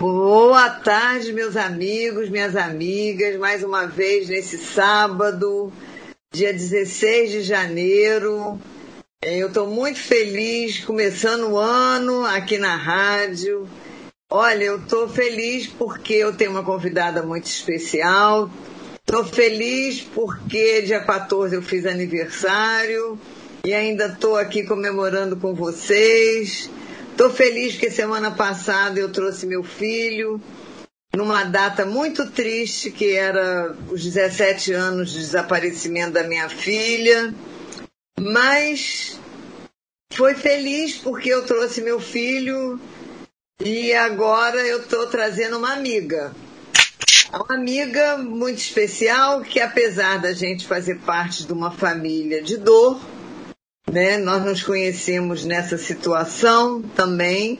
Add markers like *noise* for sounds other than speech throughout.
Boa tarde, meus amigos, minhas amigas, mais uma vez nesse sábado, dia 16 de janeiro. Eu estou muito feliz começando o ano aqui na rádio. Olha, eu estou feliz porque eu tenho uma convidada muito especial. Estou feliz porque dia 14 eu fiz aniversário e ainda estou aqui comemorando com vocês. Estou feliz porque semana passada eu trouxe meu filho numa data muito triste, que era os 17 anos de desaparecimento da minha filha. Mas foi feliz porque eu trouxe meu filho e agora eu estou trazendo uma amiga. Uma amiga muito especial que, apesar da gente fazer parte de uma família de dor, né? Nós nos conhecemos nessa situação também.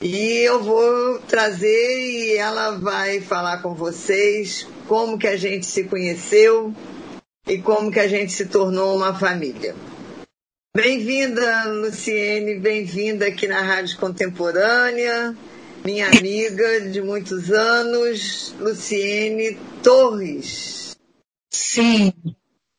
E eu vou trazer e ela vai falar com vocês como que a gente se conheceu e como que a gente se tornou uma família. Bem-vinda, Luciene, bem-vinda aqui na Rádio Contemporânea, minha amiga de muitos anos, Luciene Torres. Sim,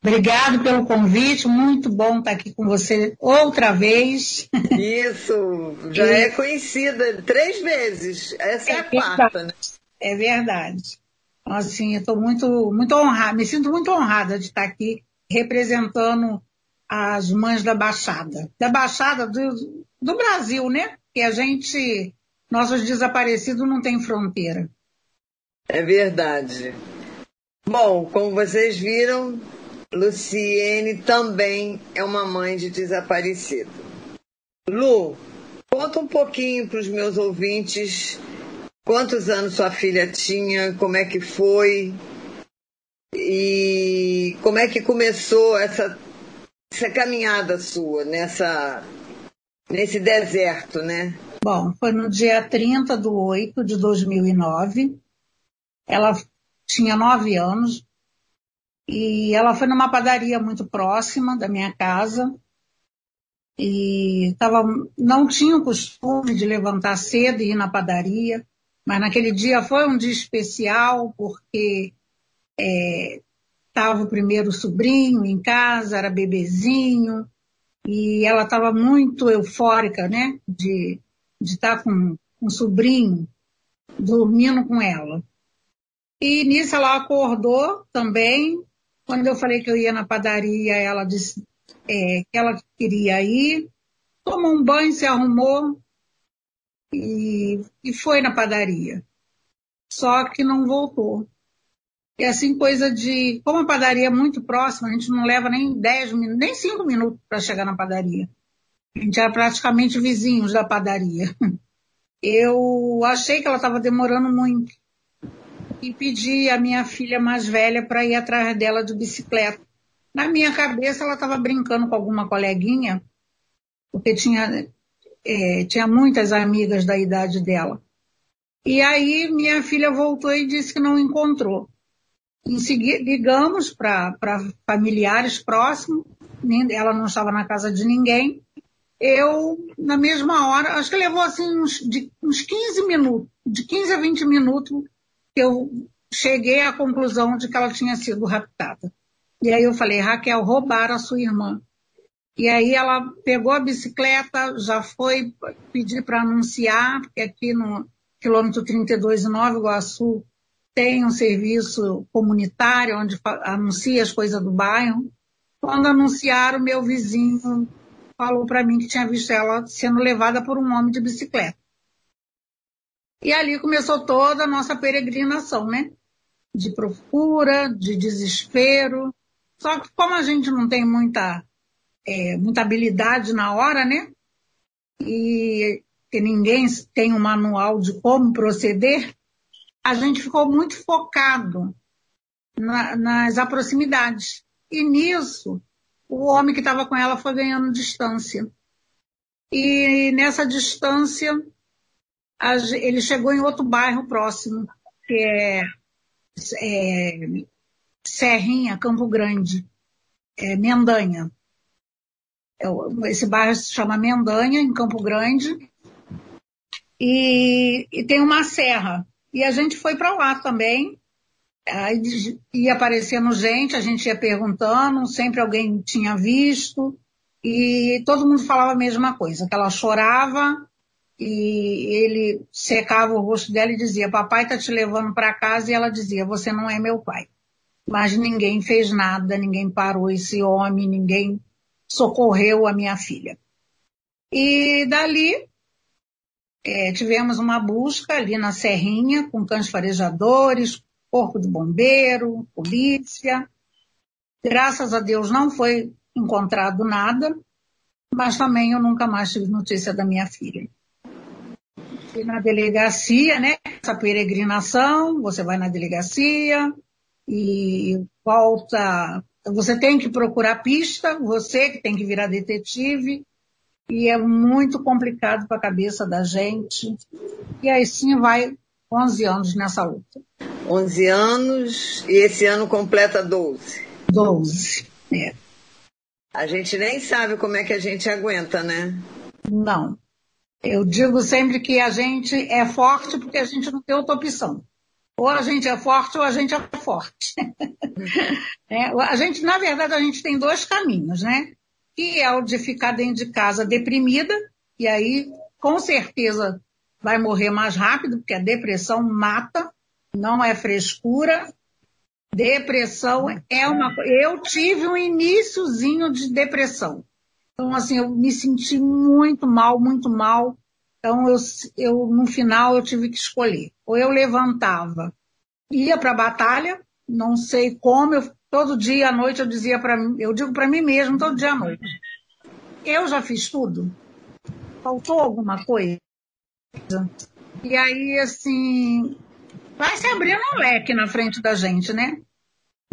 Obrigado pelo convite, muito bom estar aqui com você outra vez. Isso, já e... é conhecida três vezes, essa é, é a quarta, né? É verdade. Então, assim, eu estou muito, muito honrada, me sinto muito honrada de estar aqui representando as mães da Baixada. Da Baixada do, do Brasil, né? Que a gente, nossos desaparecidos não tem fronteira. É verdade. Bom, como vocês viram, Luciene também é uma mãe de desaparecido. Lu, conta um pouquinho para os meus ouvintes quantos anos sua filha tinha, como é que foi e como é que começou essa, essa caminhada sua nessa, nesse deserto, né? Bom, foi no dia 30 de 8 de 2009. Ela tinha nove anos, e ela foi numa padaria muito próxima da minha casa. E tava, não tinha o costume de levantar cedo e ir na padaria, mas naquele dia foi um dia especial porque estava é, o primeiro sobrinho em casa, era bebezinho, e ela estava muito eufórica, né, de estar tá com, o sobrinho dormindo com ela. E nisso ela acordou também, quando eu falei que eu ia na padaria, ela disse é, que ela queria ir, tomou um banho, se arrumou e, e foi na padaria. Só que não voltou. E assim, coisa de. Como a padaria é muito próxima, a gente não leva nem 10 minutos, nem 5 minutos para chegar na padaria. A gente era praticamente vizinhos da padaria. *laughs* Eu achei que ela estava demorando muito e pedi a minha filha mais velha para ir atrás dela de bicicleta. Na minha cabeça, ela estava brincando com alguma coleguinha, porque tinha, é, tinha muitas amigas da idade dela. E aí minha filha voltou e disse que não encontrou. Em seguida, ligamos para familiares próximos, ela não estava na casa de ninguém. Eu, na mesma hora, acho que levou assim uns, de, uns 15 minutos, de 15 a 20 minutos, eu cheguei à conclusão de que ela tinha sido raptada. E aí eu falei, Raquel, roubaram a sua irmã. E aí ela pegou a bicicleta, já foi pedir para anunciar, porque aqui no quilômetro 32 em Nova Iguaçu tem um serviço comunitário onde anuncia as coisas do bairro. Quando anunciaram, meu vizinho falou para mim que tinha visto ela sendo levada por um homem de bicicleta. E ali começou toda a nossa peregrinação, né? De procura, de desespero. Só que como a gente não tem muita, é, muita habilidade na hora, né? E que ninguém tem um manual de como proceder, a gente ficou muito focado na, nas proximidades. E nisso, o homem que estava com ela foi ganhando distância. E nessa distância, ele chegou em outro bairro próximo, que é, é Serrinha, Campo Grande, é, Mendanha. É esse bairro se chama Mendanha, em Campo Grande. e, e tem uma serra. E a gente foi para lá também. Aí ia aparecendo gente, a gente ia perguntando, sempre alguém tinha visto, e todo mundo falava a mesma coisa, que ela chorava e ele secava o rosto dela e dizia, papai está te levando para casa, e ela dizia, você não é meu pai. Mas ninguém fez nada, ninguém parou esse homem, ninguém socorreu a minha filha. E dali é, tivemos uma busca ali na Serrinha, com cães farejadores, corpo de bombeiro, polícia. Graças a Deus não foi encontrado nada, mas também eu nunca mais tive notícia da minha filha. E na delegacia, né? Essa peregrinação, você vai na delegacia e volta. Você tem que procurar pista, você que tem que virar detetive, e é muito complicado para a cabeça da gente. E aí sim vai 11 anos nessa luta. 11 anos e esse ano completa 12. 12, é. A gente nem sabe como é que a gente aguenta, né? Não. Eu digo sempre que a gente é forte porque a gente não tem outra opção. Ou a gente é forte ou a gente é forte. *laughs* é, a gente, na verdade, a gente tem dois caminhos, né? Que é o de ficar dentro de casa deprimida, e aí, com certeza, vai morrer mais rápido, porque a depressão mata, não é frescura. Depressão é uma Eu tive um iníciozinho de depressão. Então, assim, eu me senti muito mal, muito mal. Então, eu, eu no final, eu tive que escolher. Ou eu levantava, ia para a batalha, não sei como, eu, todo dia à noite eu dizia para mim, eu digo para mim mesmo, todo dia à noite. Eu já fiz tudo. Faltou alguma coisa? E aí, assim, vai se abrindo um leque na frente da gente, né?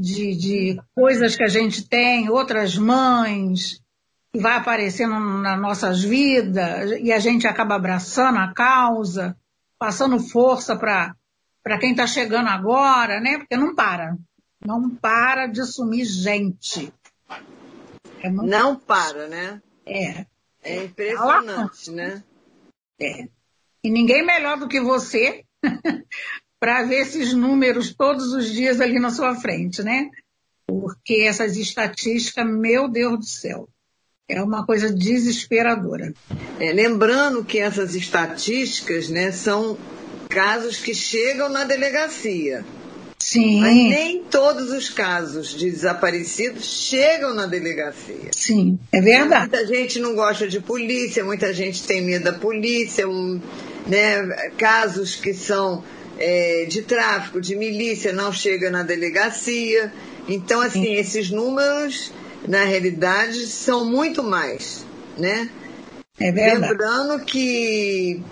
De, de coisas que a gente tem, outras mães, que vai aparecendo nas nossas vidas e a gente acaba abraçando a causa, passando força para quem está chegando agora, né? Porque não para. Não para de sumir gente. É não para, né? É. É impressionante, né? É. E ninguém melhor do que você *laughs* para ver esses números todos os dias ali na sua frente, né? Porque essas estatísticas, meu Deus do céu. É uma coisa desesperadora. É, lembrando que essas estatísticas né, são casos que chegam na delegacia. Sim. Mas nem todos os casos de desaparecidos chegam na delegacia. Sim, é verdade. Muita gente não gosta de polícia, muita gente tem medo da polícia, um, né, casos que são é, de tráfico, de milícia, não chegam na delegacia. Então, assim, Sim. esses números na realidade, são muito mais, né? É verdade. Lembrando que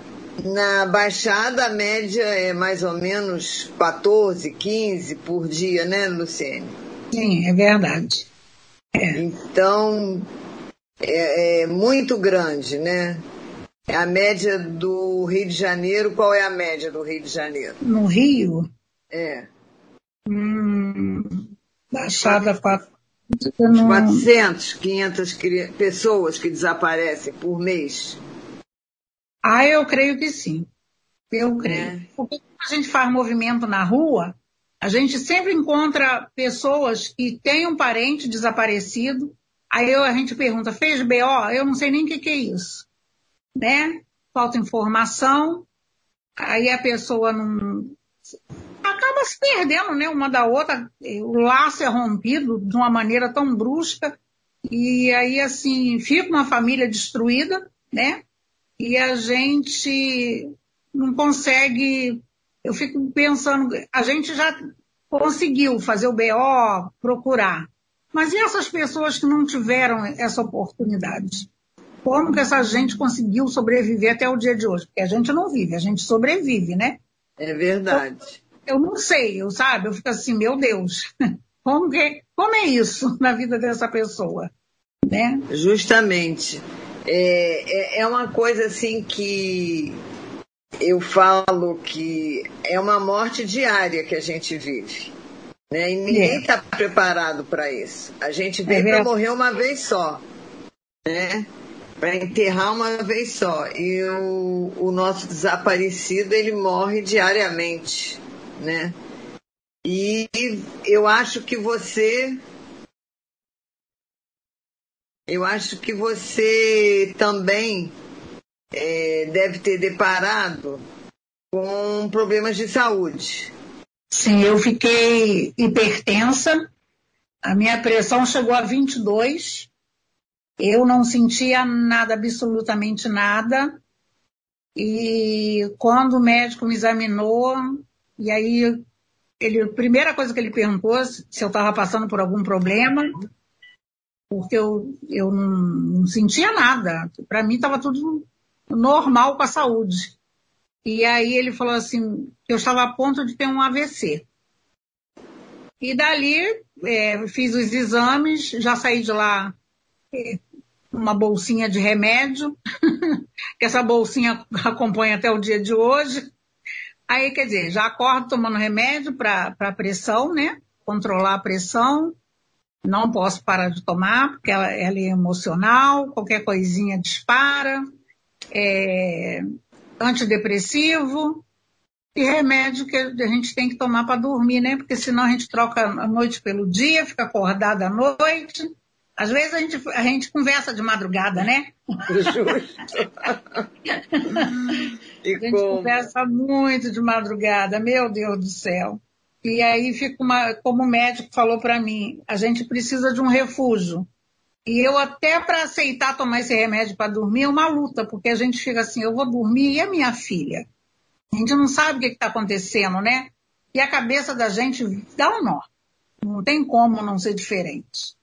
na Baixada a média é mais ou menos 14, 15 por dia, né, Luciene? Sim, é verdade. É. Então, é, é, muito grande, né? A média do Rio de Janeiro, qual é a média do Rio de Janeiro? No Rio? É. Hum, Baixada 4, 400, 500 pessoas que desaparecem por mês? Ah, eu creio que sim. Eu creio. É. Porque quando a gente faz movimento na rua, a gente sempre encontra pessoas que têm um parente desaparecido. Aí eu, a gente pergunta, fez BO? Eu não sei nem o que, que é isso. Né? Falta informação. Aí a pessoa não se perdendo, né, uma da outra, o laço é rompido de uma maneira tão brusca, e aí, assim, fica uma família destruída, né, e a gente não consegue, eu fico pensando, a gente já conseguiu fazer o BO, procurar, mas e essas pessoas que não tiveram essa oportunidade? Como que essa gente conseguiu sobreviver até o dia de hoje? Porque a gente não vive, a gente sobrevive, né? É verdade eu não sei, eu sabe? Eu fico assim, meu Deus, *laughs* como, que, como é isso na vida dessa pessoa? Né? Justamente. É, é, é uma coisa assim que eu falo que é uma morte diária que a gente vive. Né? E ninguém está é. preparado para isso. A gente veio é para morrer uma vez só. Né? para enterrar uma vez só. E o, o nosso desaparecido ele morre diariamente, né? E eu acho que você eu acho que você também é, deve ter deparado com problemas de saúde. Sim, eu fiquei hipertensa, a minha pressão chegou a 22, eu não sentia nada, absolutamente nada, e quando o médico me examinou, e aí ele, a primeira coisa que ele perguntou se eu estava passando por algum problema, porque eu, eu não, não sentia nada. Para mim estava tudo normal com a saúde. E aí ele falou assim, que eu estava a ponto de ter um AVC. E dali é, fiz os exames, já saí de lá é, uma bolsinha de remédio, *laughs* que essa bolsinha acompanha até o dia de hoje. Aí, quer dizer, já acordo tomando remédio para pressão, né? Controlar a pressão. Não posso parar de tomar, porque ela, ela é emocional, qualquer coisinha dispara. É, antidepressivo e remédio que a gente tem que tomar para dormir, né? Porque senão a gente troca a noite pelo dia, fica acordada à noite. Às vezes a gente, a gente conversa de madrugada, né? Justo. *laughs* a gente como? conversa muito de madrugada, meu Deus do céu. E aí fica uma, como o médico falou para mim, a gente precisa de um refúgio. E eu até para aceitar tomar esse remédio para dormir é uma luta, porque a gente fica assim, eu vou dormir e a minha filha? A gente não sabe o que está acontecendo, né? E a cabeça da gente dá um nó. Não tem como não ser diferente.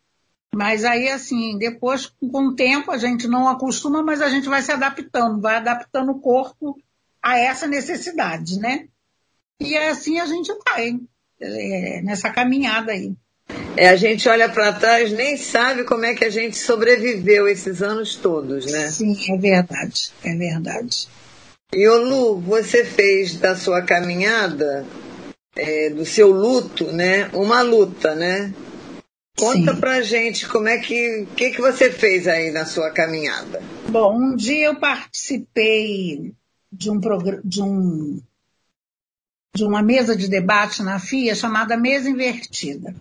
Mas aí, assim, depois, com o tempo, a gente não acostuma, mas a gente vai se adaptando, vai adaptando o corpo a essa necessidade, né? E assim a gente vai, é, nessa caminhada aí. É, a gente olha para trás, nem sabe como é que a gente sobreviveu esses anos todos, né? Sim, é verdade, é verdade. E o Lu, você fez da sua caminhada, é, do seu luto, né, uma luta, né? Conta Sim. pra gente como é que, que que você fez aí na sua caminhada. Bom, um dia eu participei de um de um de uma mesa de debate na FIA chamada Mesa Invertida.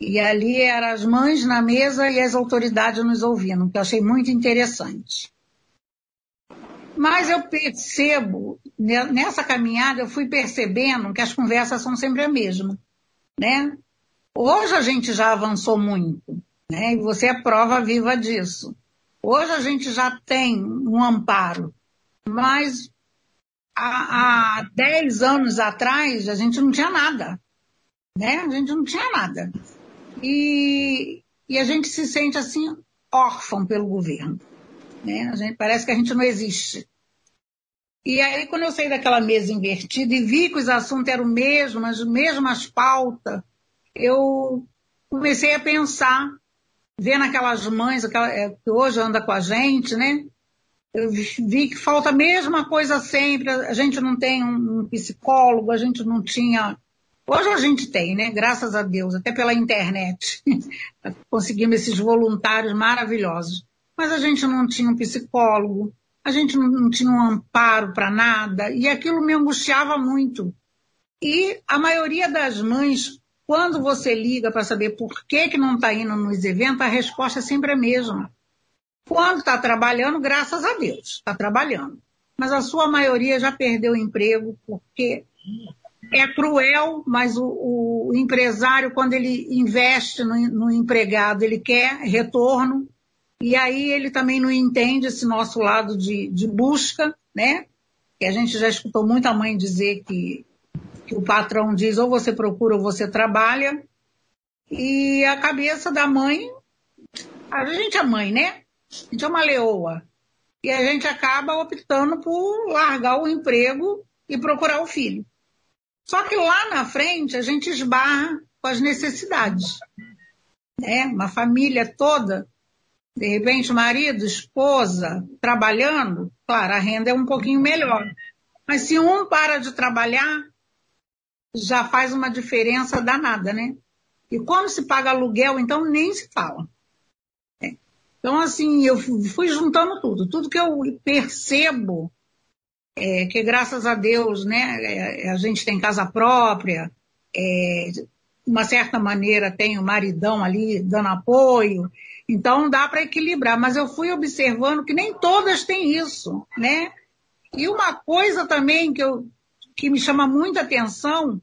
E ali eram as mães na mesa e as autoridades nos ouvindo, que eu achei muito interessante. Mas eu percebo, nessa caminhada, eu fui percebendo que as conversas são sempre a mesma, né? Hoje a gente já avançou muito, né? E você é prova viva disso. Hoje a gente já tem um amparo, mas há, há 10 anos atrás a gente não tinha nada, né? A gente não tinha nada. E, e a gente se sente assim órfão pelo governo. Né? A gente, parece que a gente não existe. E aí, quando eu saí daquela mesa invertida e vi que os assuntos eram os mesmos, as mesmas pautas, eu comecei a pensar, vendo aquelas mães aquela, é, que hoje anda com a gente, né? Eu vi que falta a mesma coisa sempre. A gente não tem um psicólogo, a gente não tinha Hoje a gente tem, né? Graças a Deus, até pela internet. *laughs* Conseguimos esses voluntários maravilhosos. Mas a gente não tinha um psicólogo, a gente não, não tinha um amparo para nada, e aquilo me angustiava muito. E a maioria das mães, quando você liga para saber por que, que não está indo nos eventos, a resposta é sempre a mesma. Quando está trabalhando, graças a Deus, está trabalhando. Mas a sua maioria já perdeu o emprego porque é cruel, mas o, o empresário, quando ele investe no, no, empregado, ele quer retorno, e aí ele também não entende esse nosso lado de, de busca, né? Que a gente já escutou muita mãe dizer que, que o patrão diz ou você procura ou você trabalha, e a cabeça da mãe, a gente é mãe, né? A gente é uma leoa. E a gente acaba optando por largar o emprego e procurar o filho. Só que lá na frente a gente esbarra com as necessidades. Né? Uma família toda, de repente marido, esposa, trabalhando, claro, a renda é um pouquinho melhor. Mas se um para de trabalhar, já faz uma diferença danada, né? E quando se paga aluguel, então nem se fala. Né? Então, assim, eu fui juntando tudo. Tudo que eu percebo é, que, graças a Deus, né, é, a gente tem casa própria, é, de uma certa maneira tem o maridão ali dando apoio, então dá para equilibrar. Mas eu fui observando que nem todas têm isso, né? E uma coisa também que, eu, que me chama muita atenção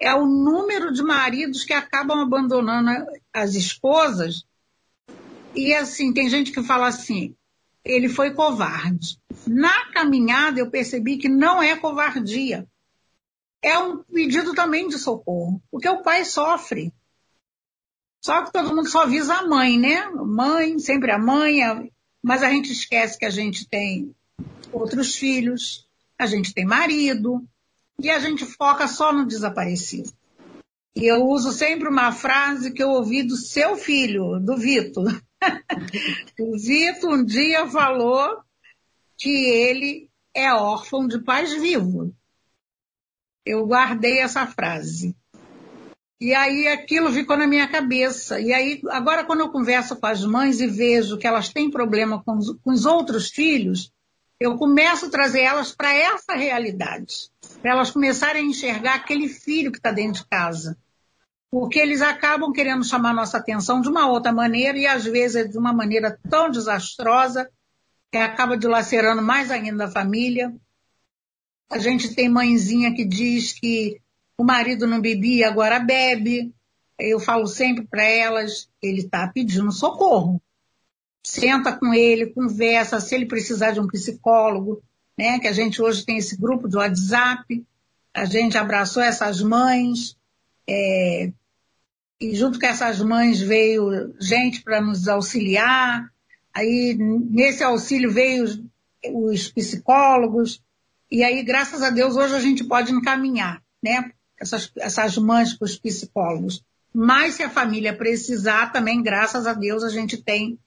é o número de maridos que acabam abandonando as esposas e assim, tem gente que fala assim, ele foi covarde. Na caminhada eu percebi que não é covardia. É um pedido também de socorro, porque o pai sofre. Só que todo mundo só avisa a mãe, né? Mãe, sempre a mãe, mas a gente esquece que a gente tem outros filhos, a gente tem marido, e a gente foca só no desaparecido. E eu uso sempre uma frase que eu ouvi do seu filho, do Vitor. *laughs* o Zito um dia falou que ele é órfão de pais vivos. Eu guardei essa frase. E aí aquilo ficou na minha cabeça. E aí, agora quando eu converso com as mães e vejo que elas têm problema com os, com os outros filhos, eu começo a trazer elas para essa realidade. Para elas começarem a enxergar aquele filho que está dentro de casa porque eles acabam querendo chamar nossa atenção de uma outra maneira e às vezes de uma maneira tão desastrosa que acaba dilacerando mais ainda a família. A gente tem mãezinha que diz que o marido não bebia, agora bebe. Eu falo sempre para elas, ele está pedindo socorro. Senta com ele, conversa, se ele precisar de um psicólogo, né? Que a gente hoje tem esse grupo de WhatsApp, a gente abraçou essas mães, é, e junto com essas mães veio gente para nos auxiliar. Aí nesse auxílio veio os, os, psicólogos. E aí, graças a Deus, hoje a gente pode encaminhar, né? Essas, essas mães para os psicólogos. Mas se a família precisar, também, graças a Deus, a gente tem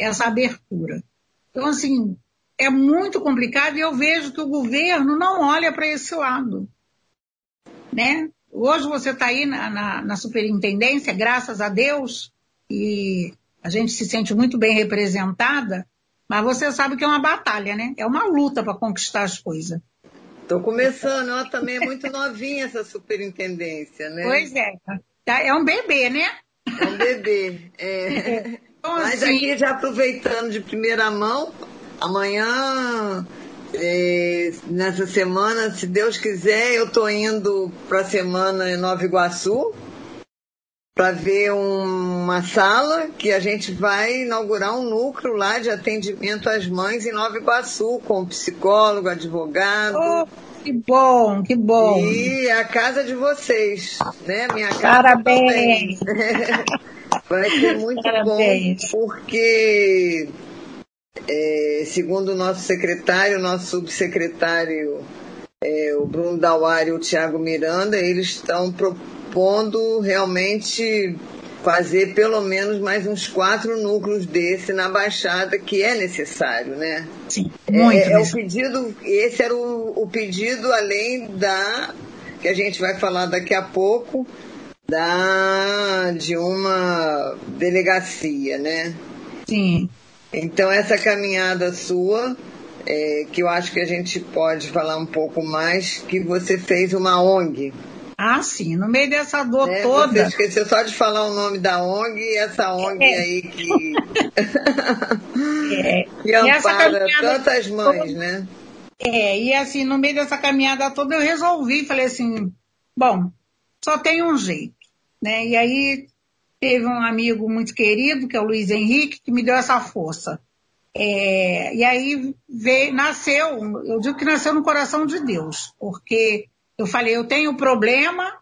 essa abertura. Então, assim, é muito complicado e eu vejo que o governo não olha para esse lado. Né? Hoje você está aí na, na, na, superintendência, graças a Deus, e a gente se sente muito bem representada, mas você sabe que é uma batalha, né? É uma luta para conquistar as coisas. Estou começando, ela também é muito novinha essa superintendência, né? Pois é, tá, é um bebê, né? É um bebê, é. Então, mas assim... aqui já aproveitando de primeira mão, amanhã é, nessa semana, se Deus quiser, eu estou indo para a semana em Nova Iguaçu para ver uma sala que a gente vai inaugurar um núcleo lá de atendimento às mães em Nova Iguaçu, com psicólogo, advogado. Oh, que bom, que bom. E a casa de vocês, né? Minha casa Parabéns. *laughs* vai ser muito Parabéns. bom, porque é, segundo o nosso secretário, nosso subsecretário, é, o Bruno Dauari e o Tiago Miranda, eles estão propondo realmente fazer pelo menos mais uns quatro núcleos desse na Baixada, que é necessário, né? Sim, muito. É, é o pedido, esse era o, o pedido além da que a gente vai falar daqui a pouco da de uma delegacia, né? Sim. Então, essa caminhada sua, é, que eu acho que a gente pode falar um pouco mais, que você fez uma ONG. Ah, sim, no meio dessa dor é, toda. Você esqueceu só de falar o nome da ONG e essa ONG é. aí que, *laughs* é. *laughs* que ampara tantas mães, toda... né? É, e assim, no meio dessa caminhada toda eu resolvi, falei assim, bom, só tem um jeito, né? E aí teve um amigo muito querido, que é o Luiz Henrique, que me deu essa força. É, e aí veio, nasceu, eu digo que nasceu no coração de Deus, porque eu falei, eu tenho problema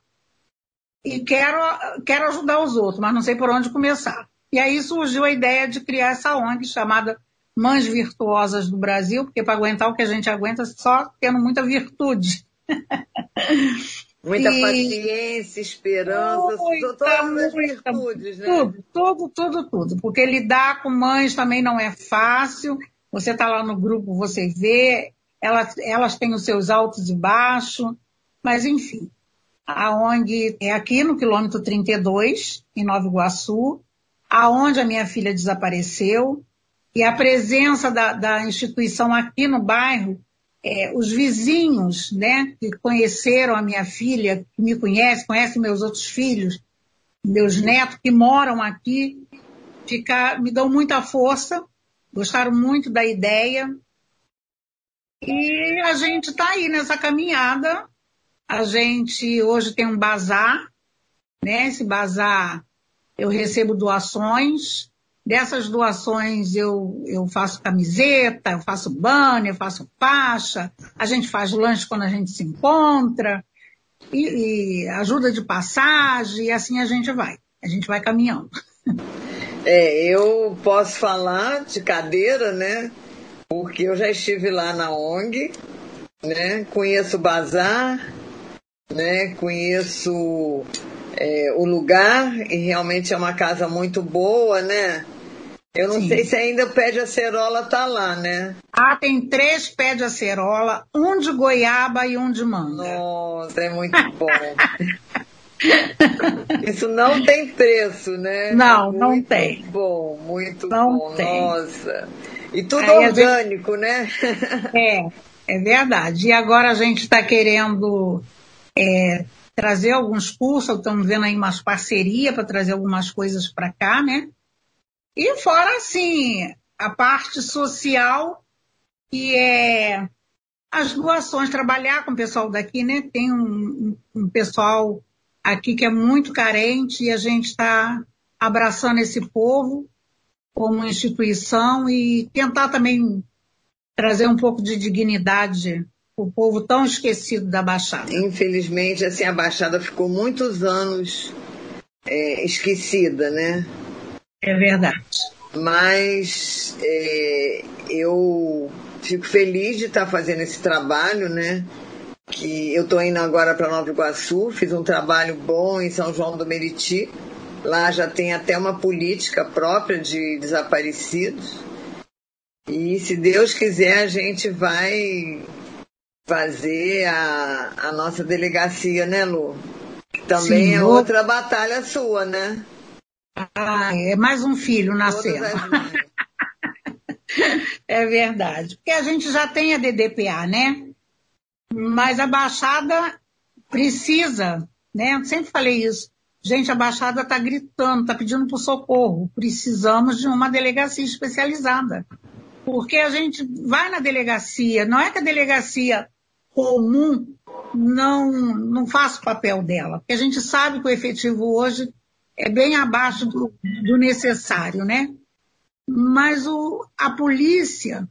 e quero, quero ajudar os outros, mas não sei por onde começar. E aí surgiu a ideia de criar essa ONG chamada Mães Virtuosas do Brasil, porque para aguentar o que a gente aguenta só tendo muita virtude. *laughs* Muita e... paciência, esperança, muita, todas as virtudes, né? Tudo, tudo, tudo, tudo. Porque lidar com mães também não é fácil. Você está lá no grupo, você vê, elas, elas têm os seus altos e baixos, mas enfim. A ONG é aqui no quilômetro 32, em Nova Iguaçu, aonde a minha filha desapareceu. E a presença da, da instituição aqui no bairro, é, os vizinhos, né, que conheceram a minha filha, que me conhecem, conhecem meus outros filhos, meus netos que moram aqui, fica, me dão muita força, gostaram muito da ideia. E a gente está aí nessa caminhada. A gente hoje tem um bazar, né? Esse bazar eu recebo doações. Dessas doações eu, eu faço camiseta, eu faço banner, eu faço faixa, a gente faz lanche quando a gente se encontra, e, e ajuda de passagem, e assim a gente vai. A gente vai caminhando. É, eu posso falar de cadeira, né? Porque eu já estive lá na ONG, né? Conheço o bazar, né? Conheço é, o lugar e realmente é uma casa muito boa, né? Eu não Sim. sei se ainda o pé de acerola tá lá, né? Ah, tem três pés de acerola, um de goiaba e um de manga. Nossa, é muito *laughs* bom. Isso não tem preço, né? Não, muito não tem. Bom, muito não bom. Tem. Nossa. E tudo Aí orgânico, gente... né? É, é verdade. E agora a gente está querendo é, trazer alguns cursos, estamos vendo aí umas parcerias para trazer algumas coisas para cá, né? E fora, assim, a parte social, que é as doações, trabalhar com o pessoal daqui, né? Tem um, um pessoal aqui que é muito carente e a gente está abraçando esse povo como instituição e tentar também trazer um pouco de dignidade o povo tão esquecido da Baixada. Infelizmente, assim, a Baixada ficou muitos anos é, esquecida, né? É verdade. Mas é, eu fico feliz de estar fazendo esse trabalho, né? Que eu estou indo agora para Nova Iguaçu, fiz um trabalho bom em São João do Meriti. Lá já tem até uma política própria de desaparecidos. E se Deus quiser, a gente vai fazer a, a nossa delegacia, né, Lu? Também Sim, é outra batalha sua, né? Ah, é mais um filho nascendo. *laughs* é verdade. Porque a gente já tem a DDPA, né? Mas a Baixada precisa, né? Eu sempre falei isso. Gente, a Baixada está gritando, está pedindo por socorro. Precisamos de uma delegacia especializada. Porque a gente vai na delegacia, não é que a delegacia comum não, não faz o papel dela, porque a gente sabe que o efetivo hoje é bem abaixo do, do necessário, né? Mas o, a polícia,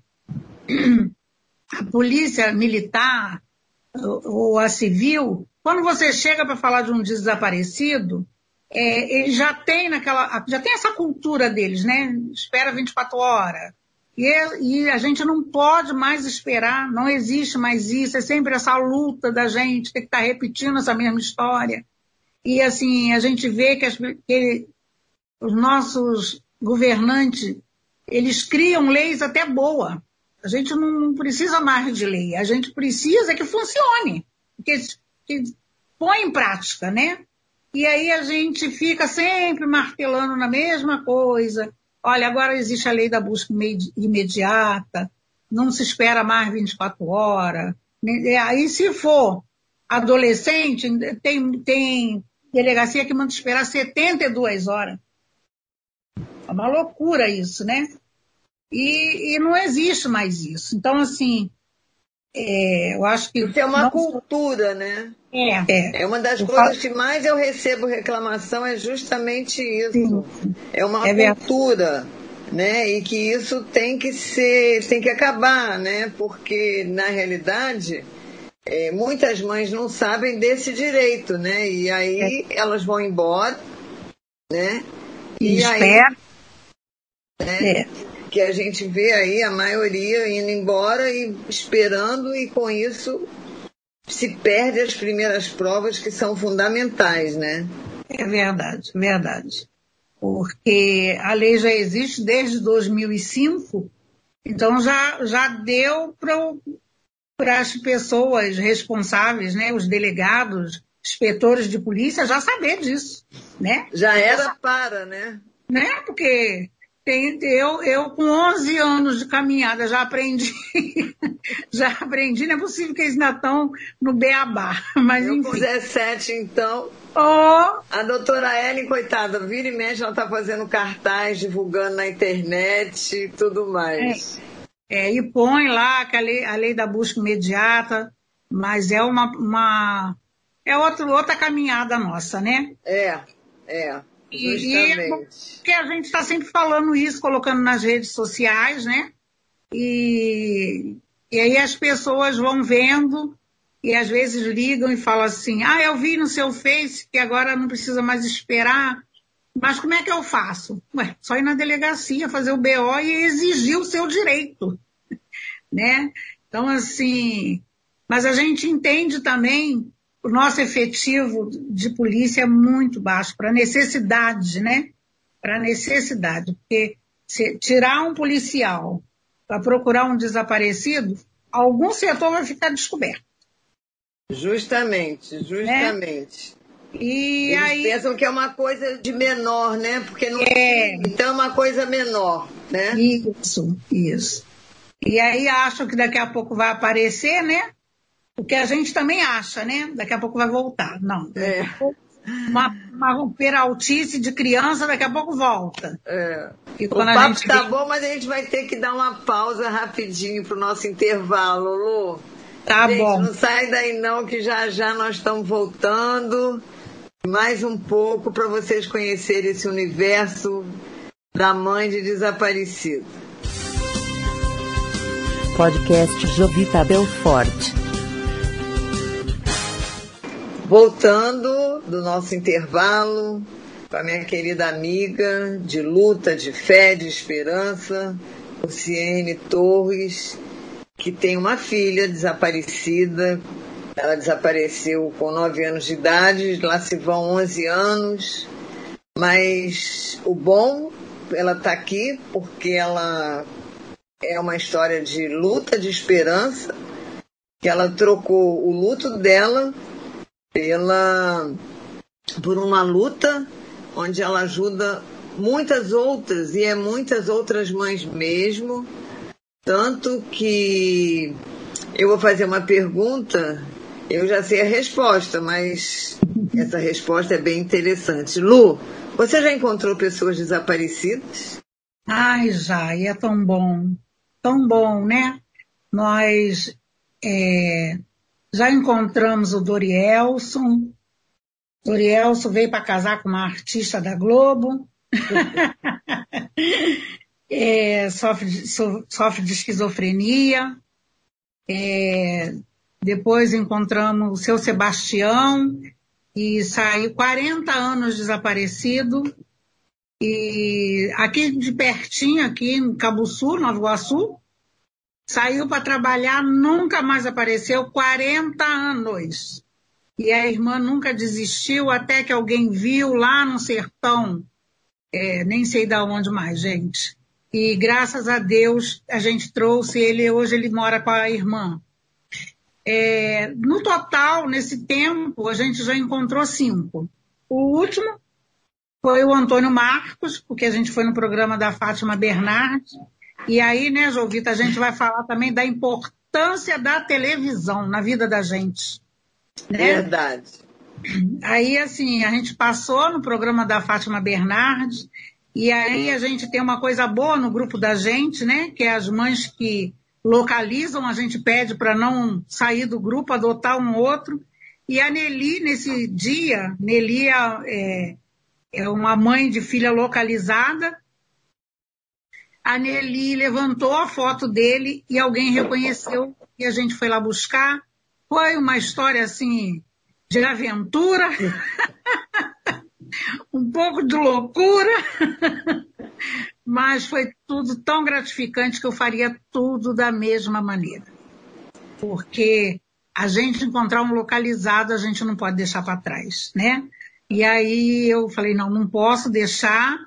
*clears throat* a polícia militar ou a civil, quando você chega para falar de um desaparecido, é, ele já tem naquela, já tem essa cultura deles, né? Espera 24 horas, e, e, a gente não pode mais esperar, não existe mais isso, é sempre essa luta da gente ter que estar tá repetindo essa mesma história. E assim, a gente vê que, as, que os nossos governantes, eles criam leis até boa. A gente não, não, precisa mais de lei, a gente precisa que funcione, que, que põe em prática, né? E aí a gente fica sempre martelando na mesma coisa, Olha, agora existe a lei da busca imediata, não se espera mais 24 horas. Aí, se for adolescente, tem, tem delegacia que manda esperar 72 horas. É uma loucura isso, né? E, e não existe mais isso. Então, assim, é, eu acho que. Isso é uma não... cultura, né? É, é. é uma das eu coisas falo... que mais eu recebo reclamação é justamente isso. Sim. É uma é cultura. Né? E que isso tem que ser, tem que acabar, né? Porque na realidade é, muitas mães não sabem desse direito, né? E aí é. elas vão embora, né? E, e aí, né? É que a gente vê aí a maioria indo embora e esperando, e com isso se perde as primeiras provas que são fundamentais, né? É verdade, verdade. Porque a lei já existe desde 2005, então já, já deu para as pessoas responsáveis, né, os delegados, inspetores de polícia, já saber disso, né? Já era para, né? Né? Porque Tem, eu, eu, com 11 anos de caminhada, já aprendi. *laughs* já aprendi, não é possível que eles ainda estão no beabá. Mas, eu enfim. com 17, então. Oh. A doutora Ellen, coitada, vira e mexe, ela está fazendo cartaz, divulgando na internet e tudo mais. É, é, e põe lá a lei, a lei da busca imediata, mas é uma, uma é outro, outra caminhada nossa, né? É, é. Justamente. E, que a gente está sempre falando isso, colocando nas redes sociais, né? E, e aí as pessoas vão vendo e às vezes ligam e falam assim: ah, eu vi no seu Face que agora não precisa mais esperar. Mas como é que eu faço? Ué, só ir na delegacia, fazer o BO e exigir o seu direito, *laughs* né? Então, assim, mas a gente entende também o nosso efetivo de polícia é muito baixo para necessidade, né? Para necessidade, porque se tirar um policial para procurar um desaparecido, algum setor vai ficar descoberto. Justamente, justamente. E Eles aí pensam que é uma coisa de menor, né? Porque não é. então é uma coisa menor, né? Isso, isso. E aí acham que daqui a pouco vai aparecer, né? O que a gente também acha, né? Daqui a pouco vai voltar. Não. É. Uma, uma peraltice de criança, daqui a pouco volta. É. o papo gente... tá bom, mas a gente vai ter que dar uma pausa rapidinho pro nosso intervalo, Lu. Tá gente, bom. Não sai daí não, que já já nós estamos voltando. Mais um pouco para vocês conhecerem esse universo da mãe de desaparecido. Podcast Jovita Belfort. Voltando do nosso intervalo com a minha querida amiga de luta, de fé, de esperança, Luciene Torres, que tem uma filha desaparecida. Ela desapareceu com 9 anos de idade, lá se vão 11 anos. Mas o bom, ela está aqui porque ela é uma história de luta, de esperança, que ela trocou o luto dela pela por uma luta onde ela ajuda muitas outras e é muitas outras mães mesmo, tanto que eu vou fazer uma pergunta, eu já sei a resposta, mas essa resposta é bem interessante. Lu, você já encontrou pessoas desaparecidas? Ai, já, e é tão bom, tão bom, né? Nós é, já encontramos o Dorielson. Dorielson veio para casar com uma artista da Globo. *laughs* é, sofre, so, sofre de esquizofrenia. É, depois encontramos o seu Sebastião, e saiu 40 anos desaparecido. E aqui de pertinho, aqui em Cabuçu, Nova Iguaçu, Saiu para trabalhar, nunca mais apareceu, 40 anos. E a irmã nunca desistiu até que alguém viu lá no sertão, é, nem sei da onde mais, gente. E graças a Deus a gente trouxe ele, hoje ele mora com a irmã. É, no total, nesse tempo, a gente já encontrou cinco. O último foi o Antônio Marcos, porque a gente foi no programa da Fátima Bernardes, e aí, né, Jovita, a gente vai falar também da importância da televisão na vida da gente. Né? Verdade. Aí, assim, a gente passou no programa da Fátima Bernardes, e aí a gente tem uma coisa boa no grupo da gente, né? Que é as mães que localizam, a gente pede para não sair do grupo, adotar um outro. E a Nelly, nesse dia, Nelly é, é uma mãe de filha localizada, a Nelly levantou a foto dele e alguém reconheceu e a gente foi lá buscar. Foi uma história assim de aventura, *laughs* um pouco de loucura, *laughs* mas foi tudo tão gratificante que eu faria tudo da mesma maneira. Porque a gente encontrar um localizado, a gente não pode deixar para trás, né? E aí eu falei, não, não posso deixar,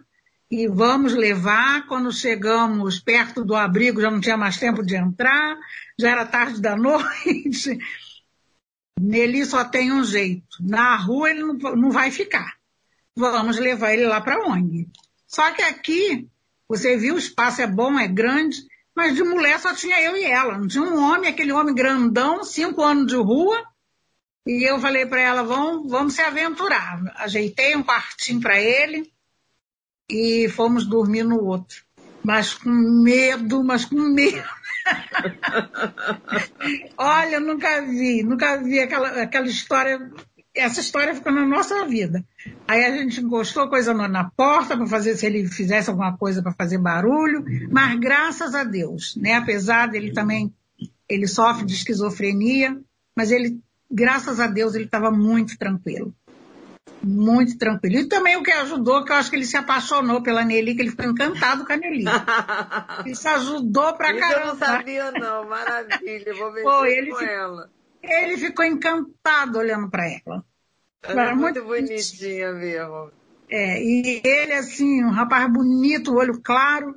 e vamos levar. Quando chegamos perto do abrigo, já não tinha mais tempo de entrar, já era tarde da *laughs* noite. Nele só tem um jeito. Na rua ele não, não vai ficar. Vamos levar ele lá para ONG. Só que aqui Você viu, o espaço é bom, é grande, mas de mulher só tinha eu e ela. Não tinha um homem, aquele homem grandão, cinco anos de rua. E eu falei para ela, vamos, vamos se aventurar. Ajeitei um quartinho para ele e fomos dormir no outro. Mas com medo, mas com medo. *laughs* Olha, eu nunca vi, nunca vi aquela, aquela história. Essa história ficou na nossa vida. Aí a gente encostou coisa na porta para fazer se ele fizesse alguma coisa para fazer barulho, mas graças a Deus, né? Apesar dele também, ele sofre de esquizofrenia, mas ele, graças a Deus, ele estava muito tranquilo muito tranquilo. E também o que ajudou, que eu acho que ele se apaixonou pela Nelly, que ele ficou encantado com a Nelly. *laughs* Isso ajudou pra Isso caramba. eu não sabia não, maravilha, vou *laughs* ver ele com ela. Ele ficou encantado olhando para ela. Ela é Era muito muito bonitinha mesmo. É, e ele, assim, um rapaz bonito, olho claro.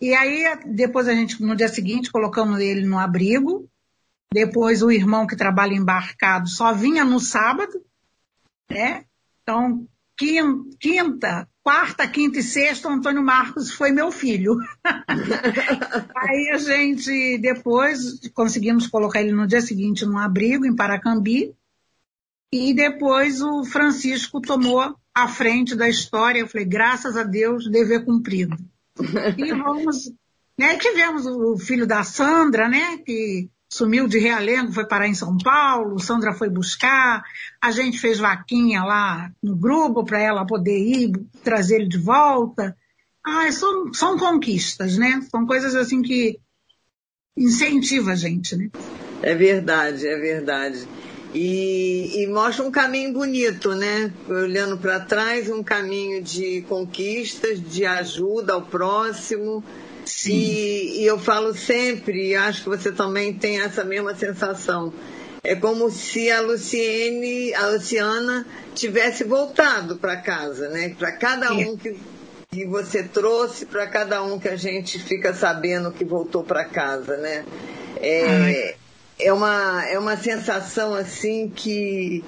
E aí, depois a gente, no dia seguinte, colocamos ele no abrigo. Depois o irmão que trabalha embarcado só vinha no sábado, né? Então, quin- quinta, quarta, quinta e sexta, o Antônio Marcos foi meu filho. *laughs* Aí a gente, depois, conseguimos colocar ele no dia seguinte num abrigo em Paracambi. E depois o Francisco tomou a frente da história. Eu falei, graças a Deus, dever cumprido. E *laughs* vamos. Né, tivemos o filho da Sandra, né? Que sumiu de Realengo, foi parar em São Paulo. Sandra foi buscar. A gente fez vaquinha lá no grupo para ela poder ir trazer ele de volta. Ah, são, são conquistas, né? São coisas assim que incentiva a gente, né? É verdade, é verdade. E, e mostra um caminho bonito, né? Olhando para trás, um caminho de conquistas, de ajuda ao próximo. E, e eu falo sempre, e acho que você também tem essa mesma sensação. É como se a Luciene, a Luciana tivesse voltado para casa, né? Para cada um que, que você trouxe, para cada um que a gente fica sabendo que voltou para casa, né? É, é uma, é uma sensação assim que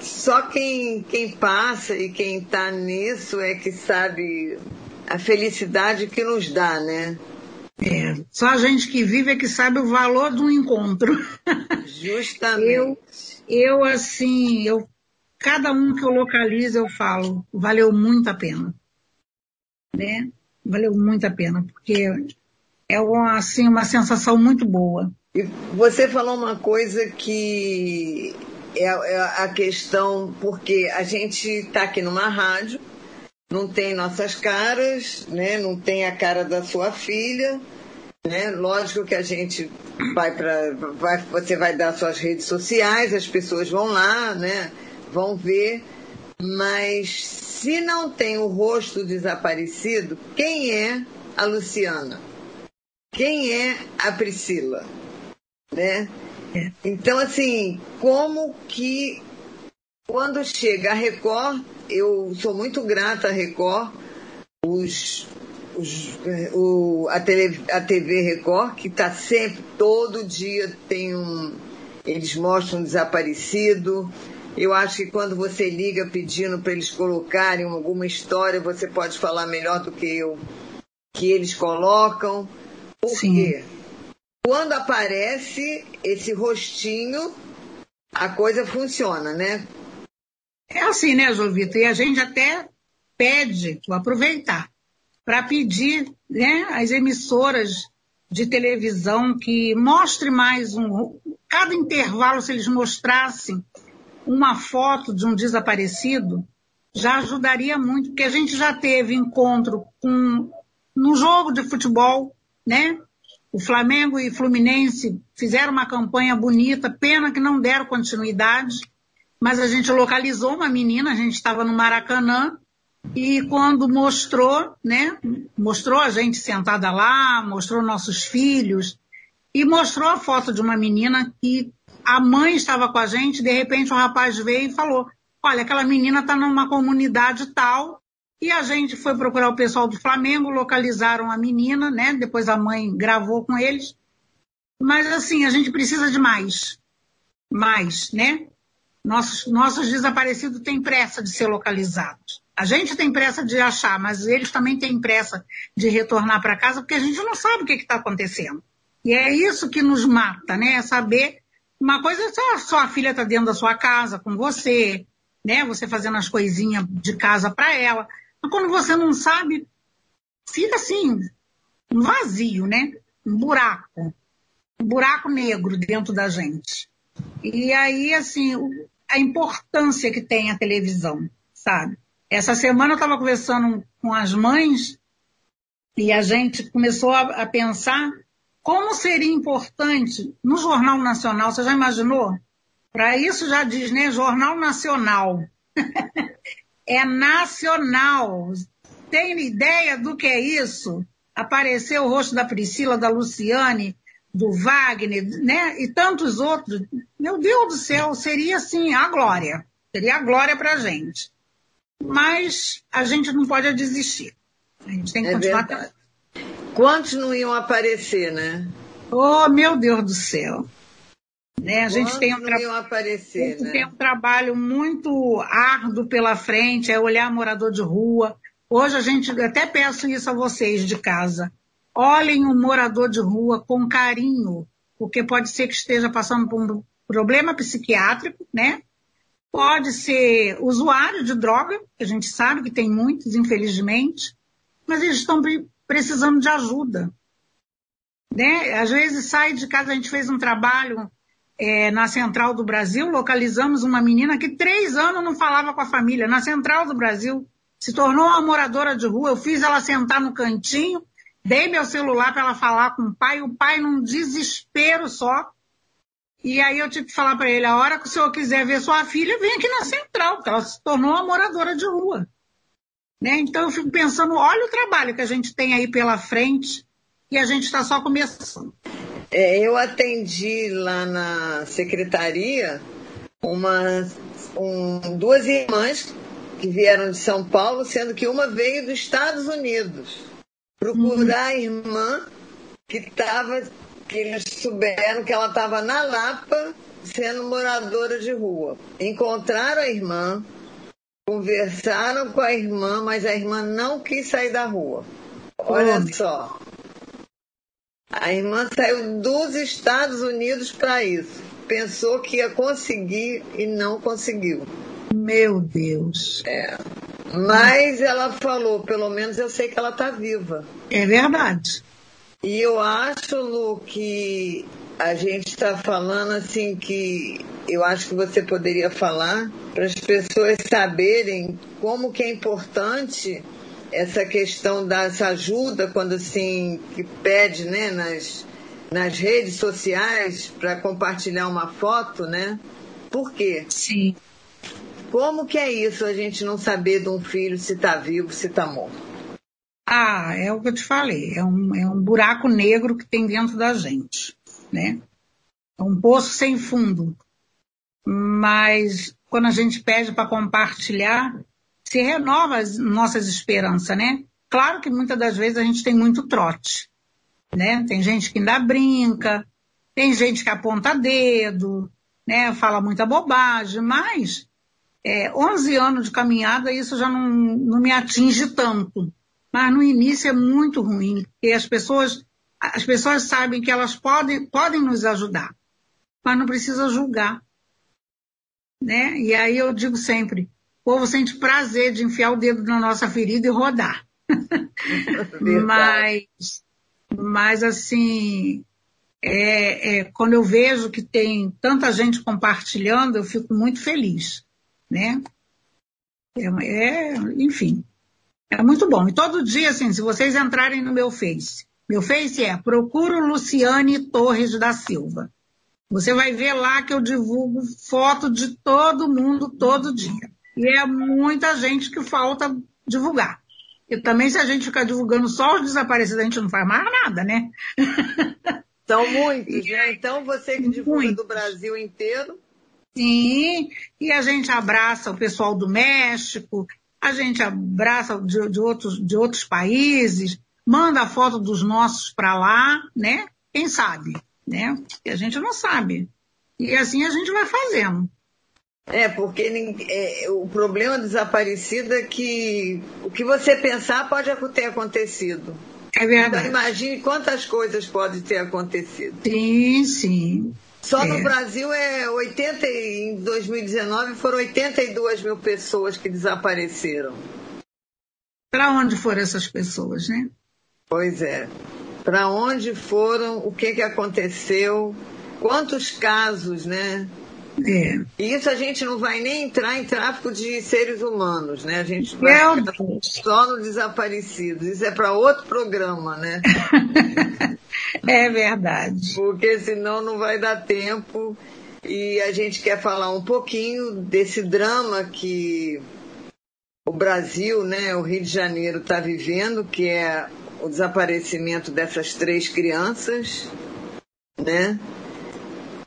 só quem, quem passa e quem está nisso é que sabe a felicidade que nos dá, né? É, só a gente que vive é que sabe o valor do encontro. *laughs* Justamente. Eu, eu assim, eu, cada um que eu localizo, eu falo, valeu muito a pena. Né? Valeu muito a pena, porque é uma, assim, uma sensação muito boa. E você falou uma coisa que é, é a questão, porque a gente está aqui numa rádio, não tem nossas caras, né? não tem a cara da sua filha. Né? Lógico que a gente vai para. Vai, você vai dar suas redes sociais, as pessoas vão lá, né? vão ver, mas se não tem o rosto desaparecido, quem é a Luciana? Quem é a Priscila? Né? Então, assim, como que quando chega a Record, eu sou muito grata à Record, os, os, o, a, tele, a TV Record, que está sempre, todo dia tem um. Eles mostram um desaparecido. Eu acho que quando você liga pedindo para eles colocarem alguma história, você pode falar melhor do que eu, que eles colocam. Por Sim. quê? Quando aparece esse rostinho, a coisa funciona, né? É assim, né, Jovita? E a gente até pede, vou aproveitar, para pedir né, às emissoras de televisão que mostre mais um. Cada intervalo, se eles mostrassem uma foto de um desaparecido, já ajudaria muito, porque a gente já teve encontro com no jogo de futebol, né? O Flamengo e Fluminense fizeram uma campanha bonita, pena que não deram continuidade, mas a gente localizou uma menina, a gente estava no Maracanã, e quando mostrou, né? Mostrou a gente sentada lá, mostrou nossos filhos, e mostrou a foto de uma menina que a mãe estava com a gente, de repente o rapaz veio e falou: Olha, aquela menina está numa comunidade tal. E a gente foi procurar o pessoal do Flamengo, localizaram a menina, né? Depois a mãe gravou com eles. Mas assim, a gente precisa de mais. Mais, né? Nossos, nossos desaparecidos têm pressa de ser localizados. A gente tem pressa de achar, mas eles também têm pressa de retornar para casa, porque a gente não sabe o que está acontecendo. E é isso que nos mata, né? É saber. Uma coisa é só sua filha está dentro da sua casa com você, né? Você fazendo as coisinhas de casa para ela. Mas quando você não sabe, fica assim, um vazio, né? Um buraco. Um buraco negro dentro da gente. E aí, assim, a importância que tem a televisão, sabe? Essa semana eu estava conversando com as mães e a gente começou a, a, pensar como seria importante no Jornal Nacional, você já imaginou? Para isso já diz, né? Jornal Nacional. *laughs* é nacional. Tem ideia do que é isso? Apareceu o rosto da Priscila, da Luciane, do Wagner, né? E tantos outros. Meu Deus do céu, seria assim a glória. Seria a glória para a gente. Mas a gente não pode desistir. A gente tem que é continuar. Verdade. Quantos não iam aparecer, né? Oh, meu Deus do céu. Né? A gente tem um, tra... aparecer, né? tem um trabalho muito árduo pela frente, é olhar morador de rua. Hoje a gente, até peço isso a vocês de casa. Olhem o morador de rua com carinho, porque pode ser que esteja passando por um problema psiquiátrico, né? Pode ser usuário de droga, que a gente sabe que tem muitos, infelizmente, mas eles estão precisando de ajuda. Né? Às vezes sai de casa, a gente fez um trabalho é, na Central do Brasil, localizamos uma menina que três anos não falava com a família, na Central do Brasil, se tornou uma moradora de rua, eu fiz ela sentar no cantinho, Dei meu celular para ela falar com o pai, o pai num desespero só. E aí eu tive que falar para ele, a hora que o senhor quiser ver sua filha, vem aqui na central, porque ela se tornou uma moradora de rua. Né? Então eu fico pensando, olha o trabalho que a gente tem aí pela frente e a gente está só começando. É, eu atendi lá na secretaria uma, um, duas irmãs que vieram de São Paulo, sendo que uma veio dos Estados Unidos procurar a irmã que estava, que eles souberam que ela estava na Lapa sendo moradora de rua. Encontraram a irmã, conversaram com a irmã, mas a irmã não quis sair da rua. Olha só. A irmã saiu dos Estados Unidos para isso. Pensou que ia conseguir e não conseguiu. Meu Deus. É. Mas ela falou, pelo menos eu sei que ela está viva. É verdade. E eu acho, Lu, que a gente está falando assim que eu acho que você poderia falar para as pessoas saberem como que é importante essa questão dessa ajuda quando assim que pede, né, nas, nas redes sociais para compartilhar uma foto, né? Por quê? Sim. Como que é isso, a gente não saber de um filho se está vivo, se está morto? Ah, é o que eu te falei, é um, é um buraco negro que tem dentro da gente, né? É um poço sem fundo. Mas quando a gente pede para compartilhar, se renova as nossas esperanças, né? Claro que muitas das vezes a gente tem muito trote, né? Tem gente que ainda brinca, tem gente que aponta dedo, né? Fala muita bobagem, mas é, 11 anos de caminhada, isso já não, não me atinge tanto. Mas no início é muito ruim, porque as pessoas, as pessoas sabem que elas podem, podem nos ajudar, mas não precisa julgar. Né? E aí eu digo sempre, povo sente prazer de enfiar o dedo na nossa ferida e rodar. *laughs* mas, mas assim, é, é, quando eu vejo que tem tanta gente compartilhando, eu fico muito feliz né? É, é, enfim, é muito bom. E todo dia, assim, se vocês entrarem no meu Face, meu Face é Procuro Luciane Torres da Silva. Você vai ver lá que eu divulgo foto de todo mundo todo dia. E é muita gente que falta divulgar. E também se a gente ficar divulgando só os desaparecidos, a gente não faz mais nada, né? *laughs* São muitos, né? Então você que divulga Muito. do Brasil inteiro, Sim, e a gente abraça o pessoal do México, a gente abraça de, de outros, de outros países, manda a foto dos nossos para lá, né? Quem sabe, né? E a gente não sabe. E assim a gente vai fazendo. É, porque é, o problema desaparecido é que o que você pensar pode ter acontecido. É verdade. Então, imagine quantas coisas podem ter acontecido. Sim, sim. Só é. no Brasil é 80, em 2019 foram 82 mil pessoas que desapareceram. Para onde foram essas pessoas, né? Pois é. Para onde foram? O que, que aconteceu? Quantos casos, né? É. E isso a gente não vai nem entrar em tráfico de seres humanos, né? A gente vai só no desaparecidos. Isso é para outro programa, né? *laughs* é verdade. Porque senão não vai dar tempo. E a gente quer falar um pouquinho desse drama que o Brasil, né, o Rio de Janeiro está vivendo, que é o desaparecimento dessas três crianças, né?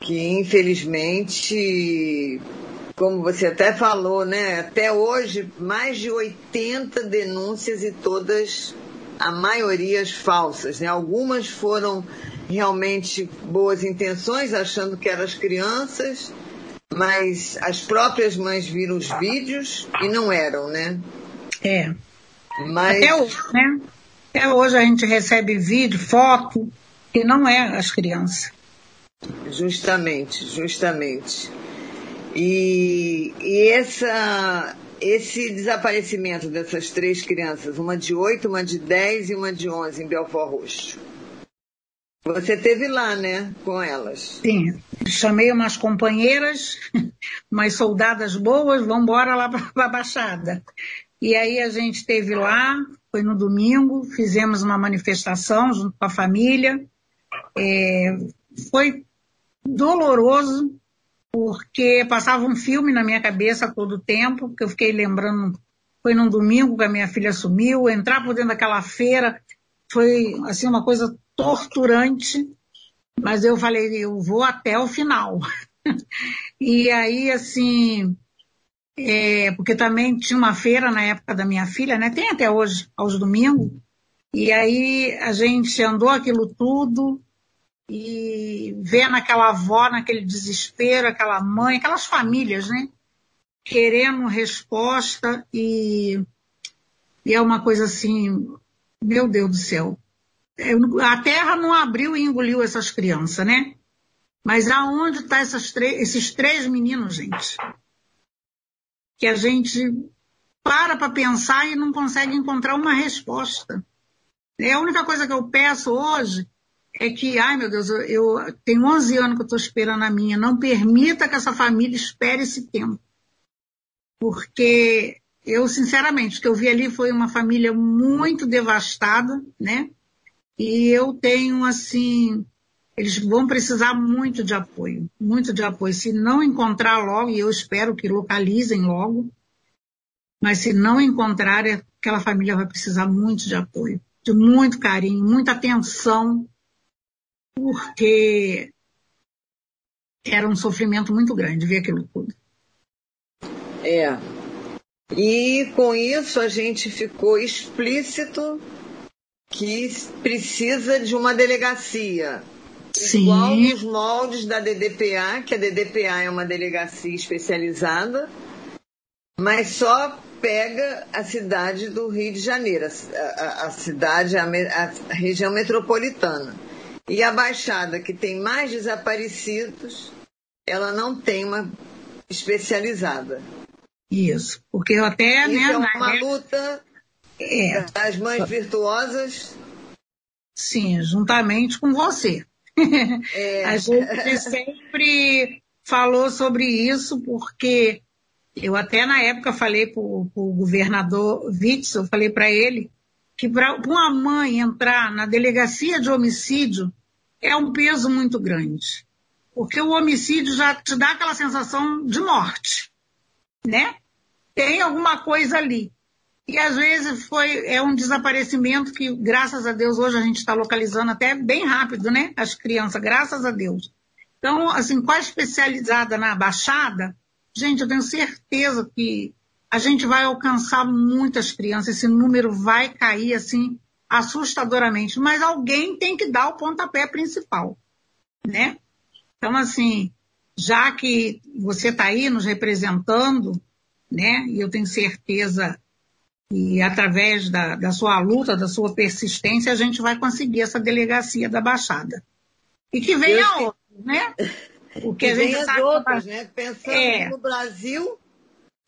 Que infelizmente, como você até falou, né? Até hoje, mais de 80 denúncias e todas, a maioria falsas, né? Algumas foram realmente boas intenções, achando que eram as crianças, mas as próprias mães viram os vídeos e não eram, né? É. Mas... Até hoje, né? Até hoje a gente recebe vídeo, foto, que não é as crianças. Justamente, justamente. E, e essa, esse desaparecimento dessas três crianças, uma de 8, uma de 10 e uma de 11 em Belfort Roxo. Você teve lá, né, com elas? Sim, chamei umas companheiras, *laughs* umas soldadas boas, vamos embora lá para a Baixada. E aí a gente teve lá, foi no domingo, fizemos uma manifestação junto com a família. É, foi doloroso, porque passava um filme na minha cabeça todo tempo, que eu fiquei lembrando, foi num domingo que a minha filha sumiu, entrar por dentro daquela feira foi assim uma coisa torturante, mas eu falei, eu vou até o final. *laughs* e aí, assim, é, porque também tinha uma feira na época da minha filha, né? Tem até hoje, aos domingos. E aí a gente andou aquilo tudo e vendo aquela avó naquele desespero, aquela mãe, aquelas famílias, né? Querendo resposta e, e é uma coisa assim, meu Deus do céu. A terra não abriu e engoliu essas crianças, né? Mas aonde estão tá esses três meninos, gente? que a gente para para pensar e não consegue encontrar uma resposta. É a única coisa que eu peço hoje é que, ai meu Deus, eu, eu tenho 11 anos que eu estou esperando a minha, não permita que essa família espere esse tempo. Porque eu, sinceramente, o que eu vi ali foi uma família muito devastada, né? E eu tenho, assim, eles vão precisar muito de apoio, muito de apoio. Se não encontrar logo, e eu espero que localizem logo, mas se não encontrar, aquela família vai precisar muito de apoio, de muito carinho, muita atenção, porque era um sofrimento muito grande ver aquilo tudo. É. E com isso a gente ficou explícito que precisa de uma delegacia Sim. igual nos moldes da DDPA, que a DDPA é uma delegacia especializada, mas só pega a cidade do Rio de Janeiro, a, a, a cidade, a, a, região metropolitana. E a Baixada, que tem mais desaparecidos, ela não tem uma especializada. Isso, porque eu até. Isso né, é uma luta é. das mães virtuosas. Sim, juntamente com você. É. *laughs* A gente sempre falou sobre isso porque eu até na época falei para o governador Witzel, falei para ele que para uma mãe entrar na delegacia de homicídio é um peso muito grande. Porque o homicídio já te dá aquela sensação de morte, né? Tem alguma coisa ali. E às vezes foi é um desaparecimento que, graças a Deus, hoje a gente está localizando até bem rápido, né? As crianças, graças a Deus. Então, assim, com a especializada na Baixada, gente, eu tenho certeza que a gente vai alcançar muitas crianças, esse número vai cair assim assustadoramente, mas alguém tem que dar o pontapé principal, né? Então, assim, já que você está aí nos representando, né? E eu tenho certeza que através da, da sua luta, da sua persistência, a gente vai conseguir essa delegacia da Baixada. E que venha Deus outros, né? *laughs* O que, a gente as sabe outras, né? Pensando é. no Brasil,